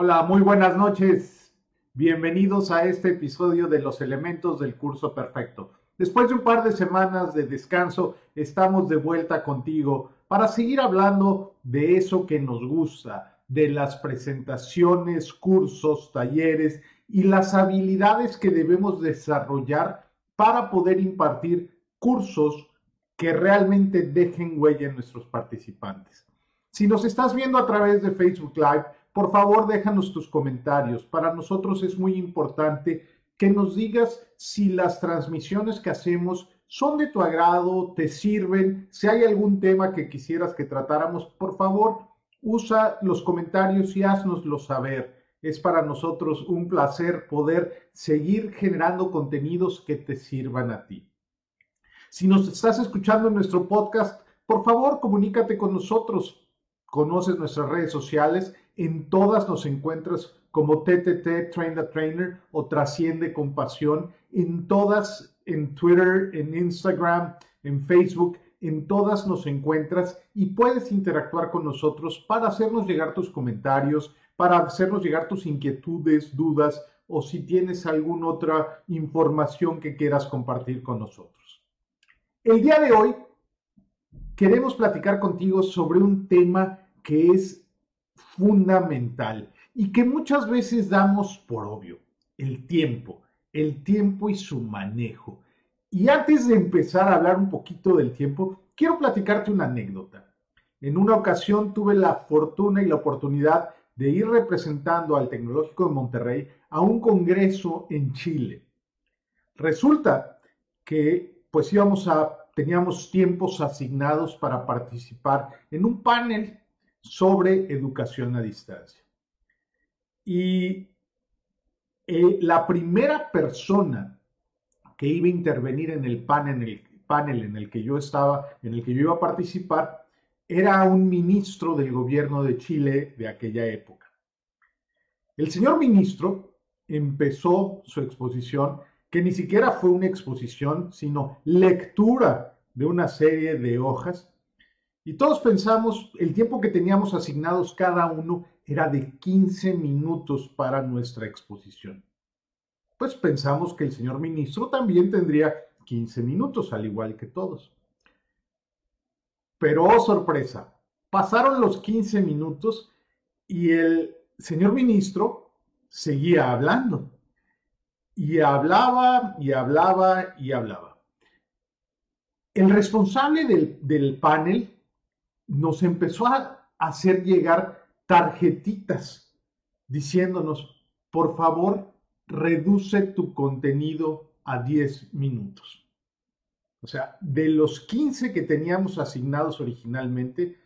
Hola, muy buenas noches. Bienvenidos a este episodio de los elementos del curso perfecto. Después de un par de semanas de descanso, estamos de vuelta contigo para seguir hablando de eso que nos gusta, de las presentaciones, cursos, talleres y las habilidades que debemos desarrollar para poder impartir cursos que realmente dejen huella en nuestros participantes. Si nos estás viendo a través de Facebook Live, por favor déjanos tus comentarios. Para nosotros es muy importante que nos digas si las transmisiones que hacemos son de tu agrado, te sirven, si hay algún tema que quisieras que tratáramos, por favor usa los comentarios y haznoslo saber. Es para nosotros un placer poder seguir generando contenidos que te sirvan a ti. Si nos estás escuchando en nuestro podcast, por favor comunícate con nosotros. Conoces nuestras redes sociales, en todas nos encuentras como TTT Train the Trainer o Trasciende con Pasión, en todas, en Twitter, en Instagram, en Facebook, en todas nos encuentras y puedes interactuar con nosotros para hacernos llegar tus comentarios, para hacernos llegar tus inquietudes, dudas o si tienes alguna otra información que quieras compartir con nosotros. El día de hoy queremos platicar contigo sobre un tema que es fundamental y que muchas veces damos por obvio, el tiempo, el tiempo y su manejo. Y antes de empezar a hablar un poquito del tiempo, quiero platicarte una anécdota. En una ocasión tuve la fortuna y la oportunidad de ir representando al Tecnológico de Monterrey a un congreso en Chile. Resulta que pues íbamos a teníamos tiempos asignados para participar en un panel sobre educación a distancia. Y eh, la primera persona que iba a intervenir en el panel, en el panel en el que yo estaba, en el que yo iba a participar, era un ministro del gobierno de Chile de aquella época. El señor ministro empezó su exposición que ni siquiera fue una exposición, sino lectura de una serie de hojas. Y todos pensamos, el tiempo que teníamos asignados cada uno era de 15 minutos para nuestra exposición. Pues pensamos que el señor ministro también tendría 15 minutos, al igual que todos. Pero, oh sorpresa, pasaron los 15 minutos y el señor ministro seguía hablando y hablaba y hablaba y hablaba. El responsable del, panel nos empezó a hacer llegar tarjetitas diciéndonos, por favor, reduce tu contenido a 10 minutos. O sea, de los 15 que teníamos asignados originalmente,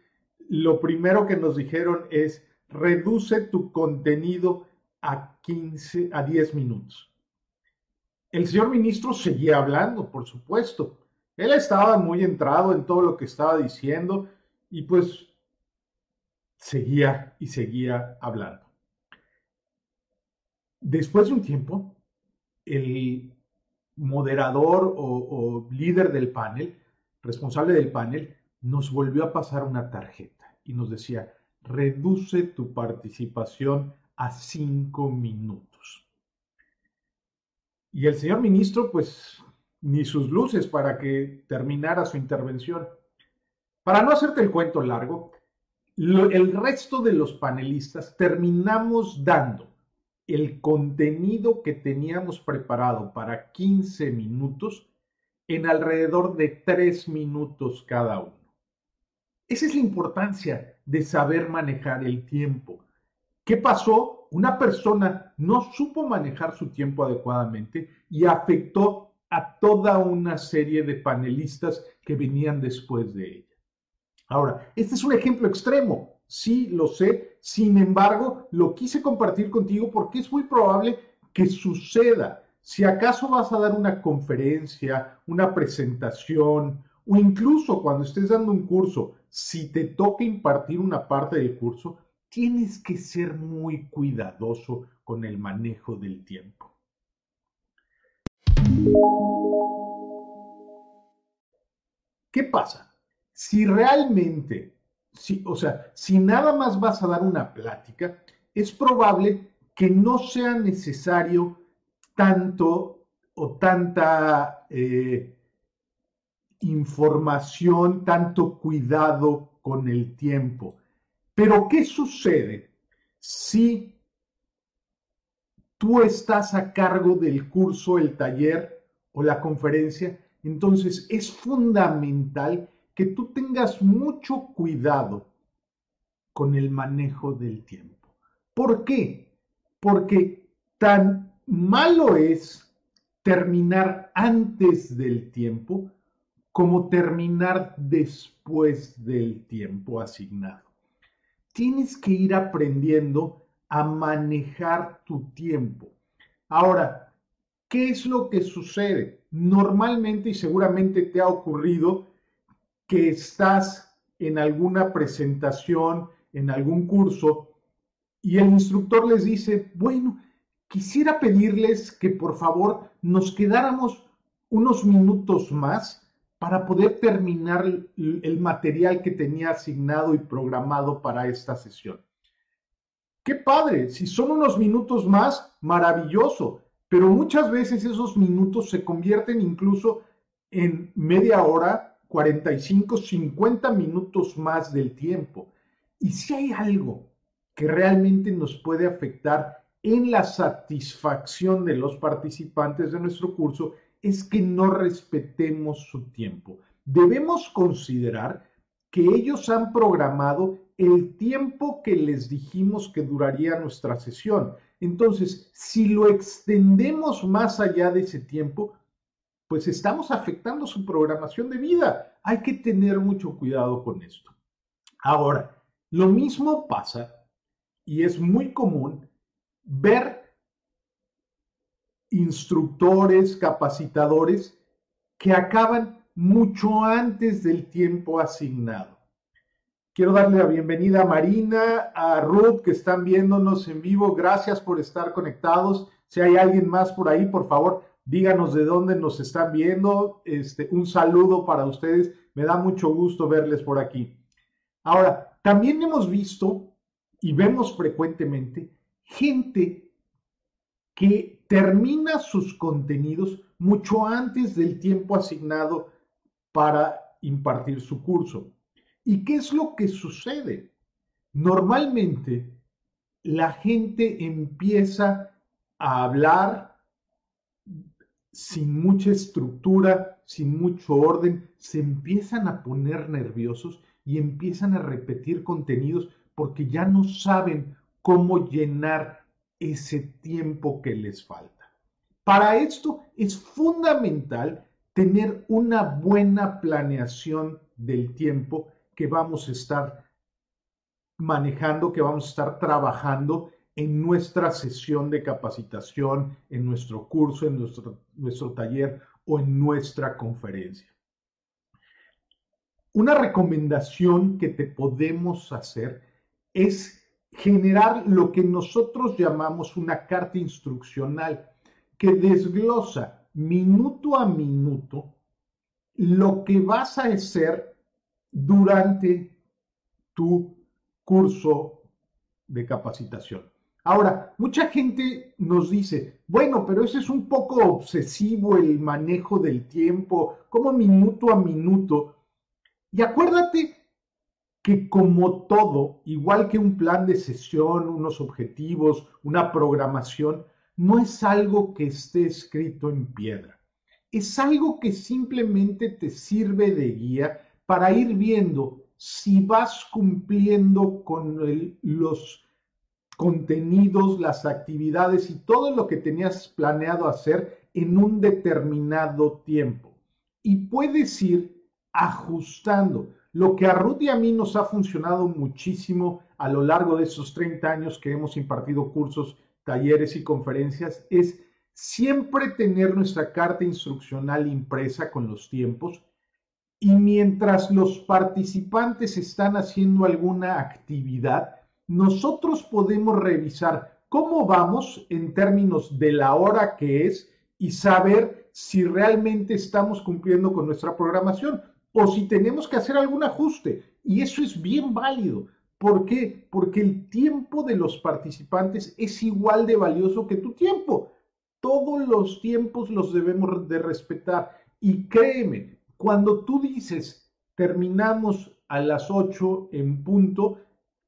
lo primero que nos dijeron es, reduce tu contenido a 15, a 10 minutos. El señor ministro seguía hablando, por supuesto. Él estaba muy entrado en todo lo que estaba diciendo y pues seguía y seguía hablando. Después de un tiempo, el moderador o, líder del panel, responsable del panel, nos volvió a pasar una tarjeta y nos decía, reduce tu participación a cinco minutos. Y el señor ministro, pues, ni sus luces para que terminara su intervención. Para no hacerte el cuento largo, el resto de los panelistas terminamos dando el contenido que teníamos preparado para 15 minutos en alrededor de 3 minutos cada uno. Esa es la importancia de saber manejar el tiempo. ¿Qué pasó? una persona no supo manejar su tiempo adecuadamente y afectó a toda una serie de panelistas que venían después de ella. Ahora, este es un ejemplo extremo, sí lo sé, sin embargo, lo quise compartir contigo porque es muy probable que suceda. Si acaso vas a dar una conferencia, una presentación o incluso cuando estés dando un curso, si te toca impartir una parte del curso, tienes que ser muy cuidadoso con el manejo del tiempo. ¿Qué pasa? Si realmente, si, o sea, si nada más vas a dar una plática, es probable que no sea necesario tanto o tanta eh, información, tanto cuidado con el tiempo. Pero ¿qué sucede si tú estás a cargo del curso, el taller o la conferencia? Entonces es fundamental que tú tengas mucho cuidado con el manejo del tiempo. ¿Por qué? Porque tan malo es terminar antes del tiempo como terminar después del tiempo asignado. Tienes que ir aprendiendo a manejar tu tiempo. Ahora, ¿qué es lo que sucede? Normalmente y seguramente te ha ocurrido que estás en alguna presentación, en algún curso, y el instructor les dice, bueno, quisiera pedirles que por favor nos quedáramos unos minutos más para poder terminar el material que tenía asignado y programado para esta sesión. Qué padre, si son unos minutos más, maravilloso, pero muchas veces esos minutos se convierten incluso en media hora, 45, 50 minutos más del tiempo. Y si hay algo que realmente nos puede afectar en la satisfacción de los participantes de nuestro curso, es que no respetemos su tiempo. Debemos considerar que ellos han programado el tiempo que les dijimos que duraría nuestra sesión. Entonces, si lo extendemos más allá de ese tiempo, pues estamos afectando su programación de vida. Hay que tener mucho cuidado con esto. Ahora, lo mismo pasa y es muy común ver instructores, capacitadores que acaban mucho antes del tiempo asignado. Quiero darle la bienvenida a Marina, a Ruth, que están viéndonos en vivo. Gracias por estar conectados. Si hay alguien más por ahí, por favor, díganos de dónde nos están viendo. Este, un saludo para ustedes. Me da mucho gusto verles por aquí. Ahora, también hemos visto y vemos frecuentemente gente que termina sus contenidos mucho antes del tiempo asignado para impartir su curso. ¿Y qué es lo que sucede? Normalmente la gente empieza a hablar sin mucha estructura, sin mucho orden, se empiezan a poner nerviosos y empiezan a repetir contenidos porque ya no saben cómo llenar ese tiempo que les falta. Para esto es fundamental tener una buena planeación del tiempo que vamos a estar manejando, que vamos a estar trabajando en nuestra sesión de capacitación, en nuestro curso, en nuestro, nuestro taller o en nuestra conferencia. Una recomendación que te podemos hacer es generar lo que nosotros llamamos una carta instruccional que desglosa minuto a minuto lo que vas a hacer durante tu curso de capacitación. Ahora, mucha gente nos dice, bueno, pero ese es un poco obsesivo el manejo del tiempo, como minuto a minuto. Y acuérdate que como todo, igual que un plan de sesión, unos objetivos, una programación, no es algo que esté escrito en piedra. Es algo que simplemente te sirve de guía para ir viendo si vas cumpliendo con los contenidos, las actividades y todo lo que tenías planeado hacer en un determinado tiempo. Y puedes ir ajustando. Lo que a Ruth y a mí nos ha funcionado muchísimo a lo largo de esos 30 años que hemos impartido cursos, talleres y conferencias es siempre tener nuestra carta instruccional impresa con los tiempos y mientras los participantes están haciendo alguna actividad, nosotros podemos revisar cómo vamos en términos de la hora que es y saber si realmente estamos cumpliendo con nuestra programación o si tenemos que hacer algún ajuste. Y eso es bien válido, ¿Por qué? Porque el tiempo de los participantes es igual de valioso que tu tiempo. Todos los tiempos los debemos de respetar. Y créeme, cuando tú dices terminamos a las 8 en punto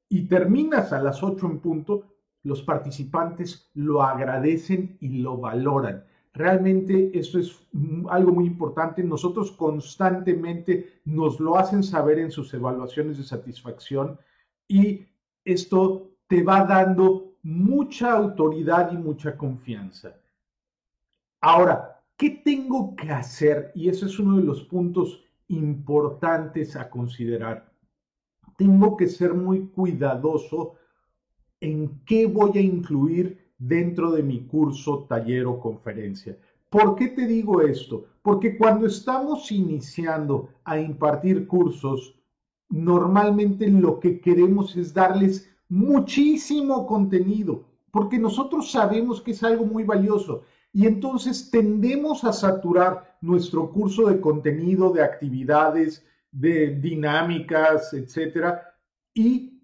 y terminas a las 8 en punto, los participantes lo agradecen y lo valoran. Realmente eso es algo muy importante. Nosotros constantemente nos lo hacen saber en sus evaluaciones de satisfacción y esto te va dando mucha autoridad y mucha confianza. Ahora, ¿qué tengo que hacer? Y ese es uno de los puntos importantes a considerar. Tengo que ser muy cuidadoso en qué voy a incluir dentro de mi curso, taller o conferencia. ¿Por qué te digo esto? Porque cuando estamos iniciando a impartir cursos, normalmente lo que queremos es darles muchísimo contenido, porque nosotros sabemos que es algo muy valioso y entonces tendemos a saturar nuestro curso de contenido, de actividades, de dinámicas, etcétera, y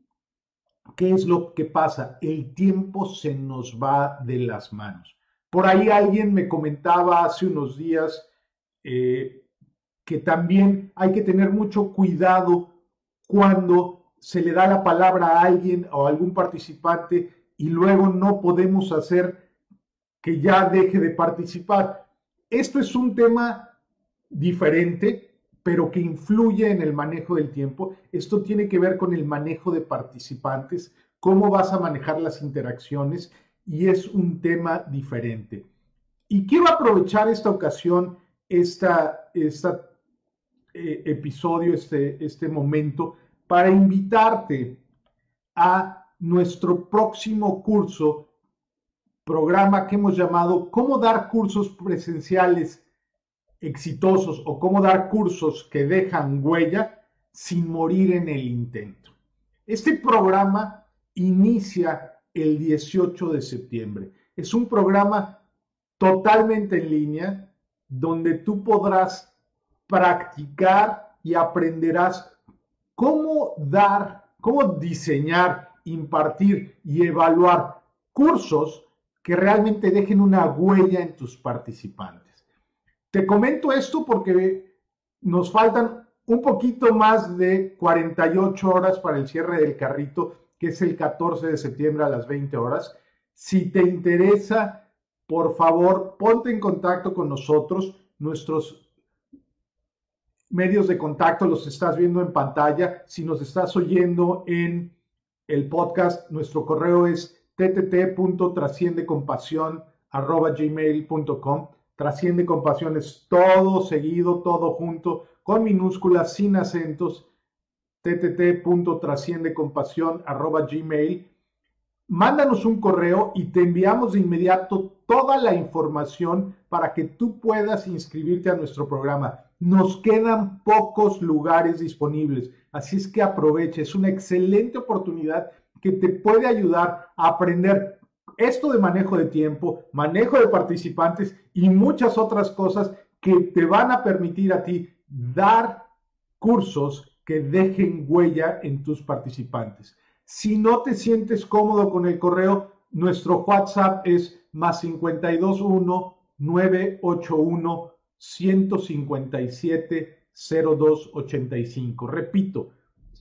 ¿Qué es lo que pasa? El tiempo se nos va de las manos. Por ahí alguien me comentaba hace unos días eh, que también hay que tener mucho cuidado cuando se le da la palabra a alguien o a algún participante y luego no podemos hacer que ya deje de participar. Esto es un tema diferente pero que influye en el manejo del tiempo. Esto tiene que ver con el manejo de participantes, cómo vas a manejar las interacciones y es un tema diferente. Y quiero aprovechar esta ocasión, este episodio, este, este momento, para invitarte a nuestro próximo curso, programa que hemos llamado Cómo dar cursos presenciales exitosos o cómo dar cursos que dejan huella sin morir en el intento. Este programa inicia el 18 de septiembre. Es un programa totalmente en línea donde tú podrás practicar y aprenderás cómo dar, cómo diseñar, impartir y evaluar cursos que realmente dejen una huella en tus participantes. Te comento esto porque nos faltan un poquito más de 48 horas para el cierre del carrito, que es el 14 de septiembre a las 20 horas. Si te interesa, por favor, ponte en contacto con nosotros. Nuestros medios de contacto los estás viendo en pantalla. Si nos estás oyendo en el podcast, nuestro correo es ttt.trasciendecompasión.gmail.com Trasciende con pasiones, todo seguido, todo junto, con minúsculas, sin acentos, gmail. Mándanos un correo y te enviamos de inmediato toda la información para que tú puedas inscribirte a nuestro programa. Nos quedan pocos lugares disponibles, así es que aproveche, es una excelente oportunidad que te puede ayudar a aprender esto de manejo de tiempo, manejo de participantes y muchas otras cosas que te van a permitir a ti dar cursos que dejen huella en tus participantes. Si no te sientes cómodo con el correo, nuestro WhatsApp es más 521 981 157 0285. Repito,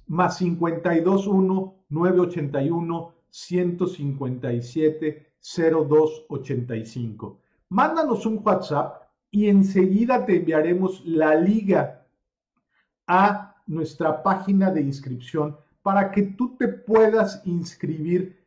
más 521 981 157 0285. Mándanos un WhatsApp y enseguida te enviaremos la liga a nuestra página de inscripción para que tú te puedas inscribir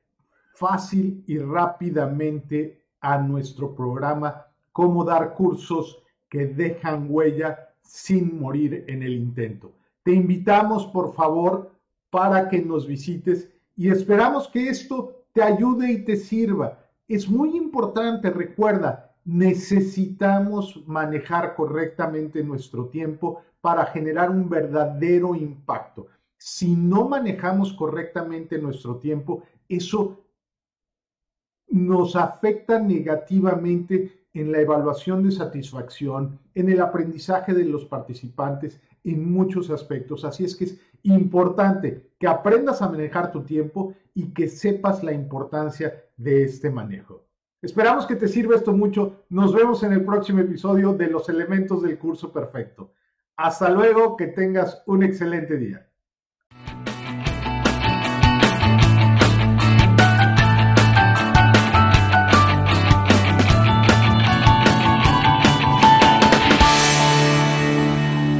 fácil y rápidamente a nuestro programa Cómo dar cursos que dejan huella sin morir en el intento. Te invitamos, por favor, para que nos visites y esperamos que esto te ayude y te sirva. Es muy importante, recuerda, necesitamos manejar correctamente nuestro tiempo para generar un verdadero impacto. Si no manejamos correctamente nuestro tiempo, eso nos afecta negativamente en la evaluación de satisfacción, en el aprendizaje de los participantes, en muchos aspectos. Así es que es importante que aprendas a manejar tu tiempo y que sepas la importancia de este manejo. Esperamos que te sirva esto mucho. Nos vemos en el próximo episodio de los elementos del curso perfecto. Hasta luego, que tengas un excelente día.